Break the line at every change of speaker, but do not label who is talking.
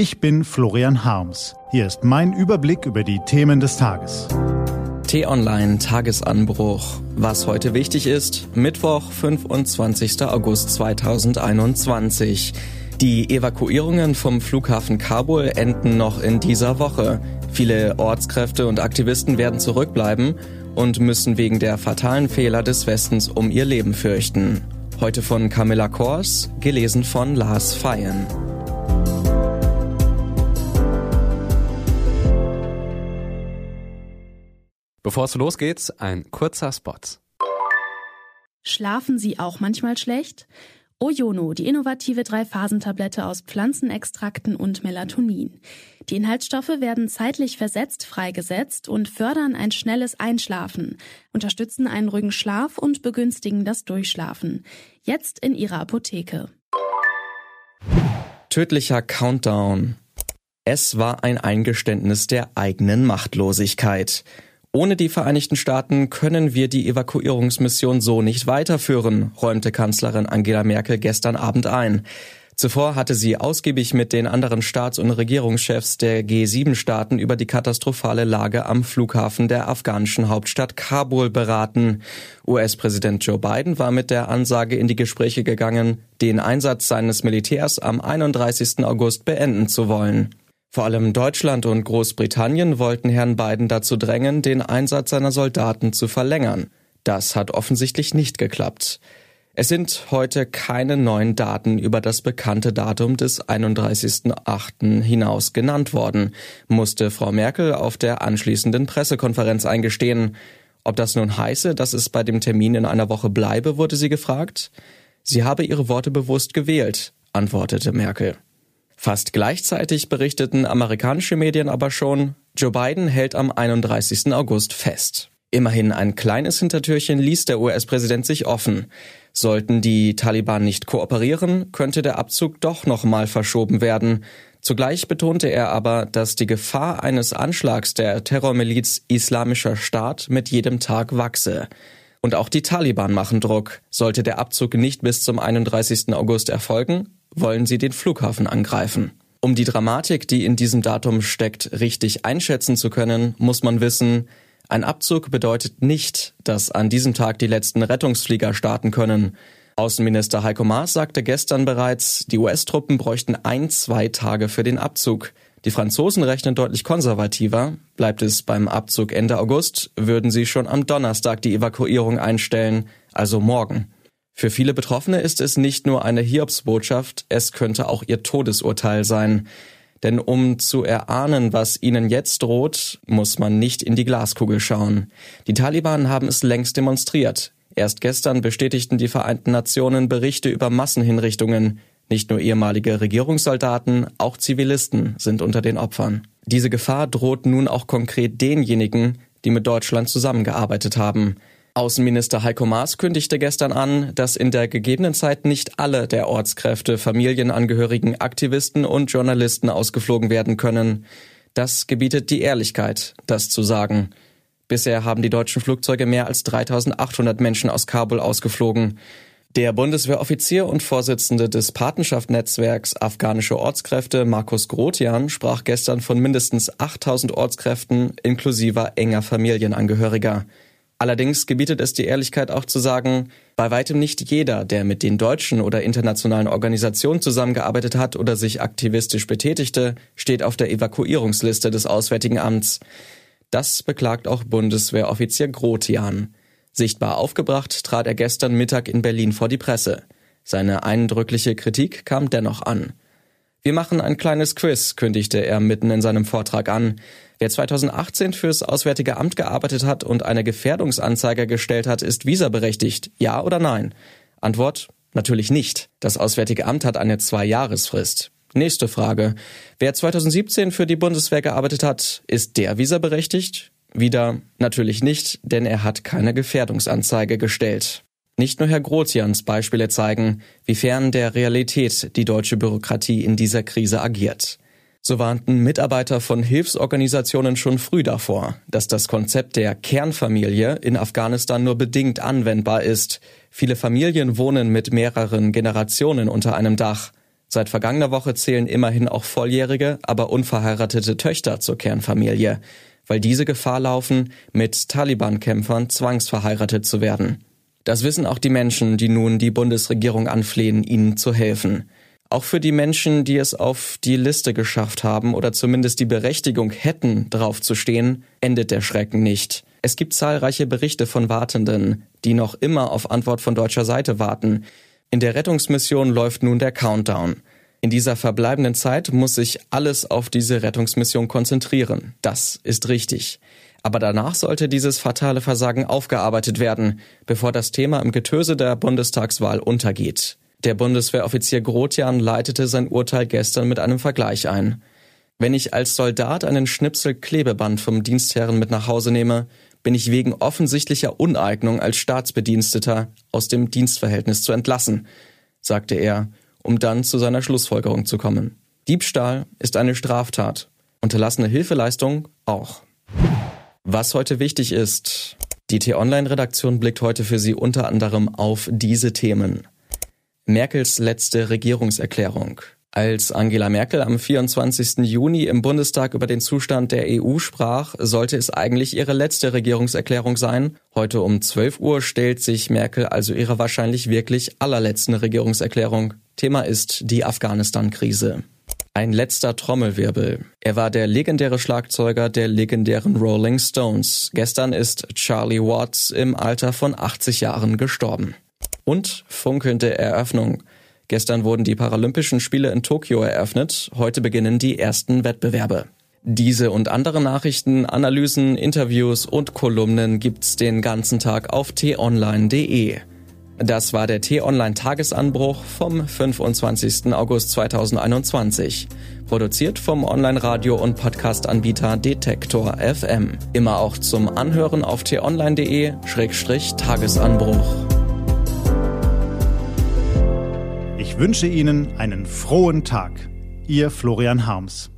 Ich bin Florian Harms. Hier ist mein Überblick über die Themen des Tages.
T-Online Tagesanbruch. Was heute wichtig ist, Mittwoch, 25. August 2021. Die Evakuierungen vom Flughafen Kabul enden noch in dieser Woche. Viele Ortskräfte und Aktivisten werden zurückbleiben und müssen wegen der fatalen Fehler des Westens um ihr Leben fürchten. Heute von Camilla Kors, gelesen von Lars Feyen.
Bevor es losgeht, ein kurzer Spot.
Schlafen Sie auch manchmal schlecht? Oyono, die innovative Drei-Phasen-Tablette aus Pflanzenextrakten und Melatonin. Die Inhaltsstoffe werden zeitlich versetzt freigesetzt und fördern ein schnelles Einschlafen, unterstützen einen ruhigen Schlaf und begünstigen das Durchschlafen. Jetzt in Ihrer Apotheke.
Tödlicher Countdown. Es war ein Eingeständnis der eigenen Machtlosigkeit. Ohne die Vereinigten Staaten können wir die Evakuierungsmission so nicht weiterführen, räumte Kanzlerin Angela Merkel gestern Abend ein. Zuvor hatte sie ausgiebig mit den anderen Staats- und Regierungschefs der G7-Staaten über die katastrophale Lage am Flughafen der afghanischen Hauptstadt Kabul beraten. US-Präsident Joe Biden war mit der Ansage in die Gespräche gegangen, den Einsatz seines Militärs am 31. August beenden zu wollen. Vor allem Deutschland und Großbritannien wollten Herrn Biden dazu drängen, den Einsatz seiner Soldaten zu verlängern. Das hat offensichtlich nicht geklappt. Es sind heute keine neuen Daten über das bekannte Datum des 31.8. hinaus genannt worden, musste Frau Merkel auf der anschließenden Pressekonferenz eingestehen. Ob das nun heiße, dass es bei dem Termin in einer Woche bleibe, wurde sie gefragt. Sie habe ihre Worte bewusst gewählt, antwortete Merkel. Fast gleichzeitig berichteten amerikanische Medien aber schon, Joe Biden hält am 31. August fest. Immerhin ein kleines Hintertürchen ließ der US-Präsident sich offen. Sollten die Taliban nicht kooperieren, könnte der Abzug doch nochmal verschoben werden. Zugleich betonte er aber, dass die Gefahr eines Anschlags der Terrormiliz Islamischer Staat mit jedem Tag wachse. Und auch die Taliban machen Druck. Sollte der Abzug nicht bis zum 31. August erfolgen, wollen sie den Flughafen angreifen. Um die Dramatik, die in diesem Datum steckt, richtig einschätzen zu können, muss man wissen, ein Abzug bedeutet nicht, dass an diesem Tag die letzten Rettungsflieger starten können. Außenminister Heiko Maas sagte gestern bereits, die US-Truppen bräuchten ein, zwei Tage für den Abzug. Die Franzosen rechnen deutlich konservativer. Bleibt es beim Abzug Ende August, würden sie schon am Donnerstag die Evakuierung einstellen, also morgen. Für viele Betroffene ist es nicht nur eine Hiobsbotschaft, es könnte auch ihr Todesurteil sein. Denn um zu erahnen, was ihnen jetzt droht, muss man nicht in die Glaskugel schauen. Die Taliban haben es längst demonstriert. Erst gestern bestätigten die Vereinten Nationen Berichte über Massenhinrichtungen. Nicht nur ehemalige Regierungssoldaten, auch Zivilisten sind unter den Opfern. Diese Gefahr droht nun auch konkret denjenigen, die mit Deutschland zusammengearbeitet haben. Außenminister Heiko Maas kündigte gestern an, dass in der gegebenen Zeit nicht alle der Ortskräfte, Familienangehörigen, Aktivisten und Journalisten ausgeflogen werden können. Das gebietet die Ehrlichkeit, das zu sagen. Bisher haben die deutschen Flugzeuge mehr als 3800 Menschen aus Kabul ausgeflogen. Der Bundeswehroffizier und Vorsitzende des Patenschaftnetzwerks Afghanische Ortskräfte, Markus Grotian, sprach gestern von mindestens 8000 Ortskräften inklusive enger Familienangehöriger. Allerdings gebietet es die Ehrlichkeit auch zu sagen, bei weitem nicht jeder, der mit den deutschen oder internationalen Organisationen zusammengearbeitet hat oder sich aktivistisch betätigte, steht auf der Evakuierungsliste des Auswärtigen Amts. Das beklagt auch Bundeswehroffizier Grotian. Sichtbar aufgebracht trat er gestern Mittag in Berlin vor die Presse. Seine eindrückliche Kritik kam dennoch an. Wir machen ein kleines Quiz, kündigte er mitten in seinem Vortrag an. Wer 2018 fürs Auswärtige Amt gearbeitet hat und eine Gefährdungsanzeige gestellt hat, ist visaberechtigt. Ja oder nein? Antwort natürlich nicht. Das Auswärtige Amt hat eine Zwei-Jahresfrist. Nächste Frage. Wer 2017 für die Bundeswehr gearbeitet hat, ist der visaberechtigt? Wieder natürlich nicht, denn er hat keine Gefährdungsanzeige gestellt. Nicht nur Herr Grotians Beispiele zeigen, wie fern der Realität die deutsche Bürokratie in dieser Krise agiert. So warnten Mitarbeiter von Hilfsorganisationen schon früh davor, dass das Konzept der Kernfamilie in Afghanistan nur bedingt anwendbar ist. Viele Familien wohnen mit mehreren Generationen unter einem Dach. Seit vergangener Woche zählen immerhin auch volljährige, aber unverheiratete Töchter zur Kernfamilie, weil diese Gefahr laufen, mit Taliban-Kämpfern zwangsverheiratet zu werden. Das wissen auch die Menschen, die nun die Bundesregierung anflehen, ihnen zu helfen. Auch für die Menschen, die es auf die Liste geschafft haben oder zumindest die Berechtigung hätten, draufzustehen, endet der Schrecken nicht. Es gibt zahlreiche Berichte von Wartenden, die noch immer auf Antwort von deutscher Seite warten, in der Rettungsmission läuft nun der Countdown. In dieser verbleibenden Zeit muss sich alles auf diese Rettungsmission konzentrieren. Das ist richtig. Aber danach sollte dieses fatale Versagen aufgearbeitet werden, bevor das Thema im Getöse der Bundestagswahl untergeht. Der Bundeswehroffizier Grotjan leitete sein Urteil gestern mit einem Vergleich ein. Wenn ich als Soldat einen Schnipsel Klebeband vom Dienstherren mit nach Hause nehme, bin ich wegen offensichtlicher Uneignung als Staatsbediensteter aus dem Dienstverhältnis zu entlassen, sagte er, um dann zu seiner Schlussfolgerung zu kommen. Diebstahl ist eine Straftat, unterlassene Hilfeleistung auch. Was heute wichtig ist, die T-Online-Redaktion blickt heute für Sie unter anderem auf diese Themen. Merkels letzte Regierungserklärung. Als Angela Merkel am 24. Juni im Bundestag über den Zustand der EU sprach, sollte es eigentlich ihre letzte Regierungserklärung sein. Heute um 12 Uhr stellt sich Merkel also ihrer wahrscheinlich wirklich allerletzten Regierungserklärung. Thema ist die Afghanistan-Krise. Ein letzter Trommelwirbel. Er war der legendäre Schlagzeuger der legendären Rolling Stones. Gestern ist Charlie Watts im Alter von 80 Jahren gestorben. Und funkelnde Eröffnung. Gestern wurden die Paralympischen Spiele in Tokio eröffnet. Heute beginnen die ersten Wettbewerbe. Diese und andere Nachrichten, Analysen, Interviews und Kolumnen gibt's den ganzen Tag auf t-online.de. Das war der T-Online Tagesanbruch vom 25. August 2021. Produziert vom Online-Radio- und Podcast-Anbieter Detektor FM. Immer auch zum Anhören auf t-online.de-tagesanbruch.
Ich wünsche Ihnen einen frohen Tag. Ihr Florian Harms.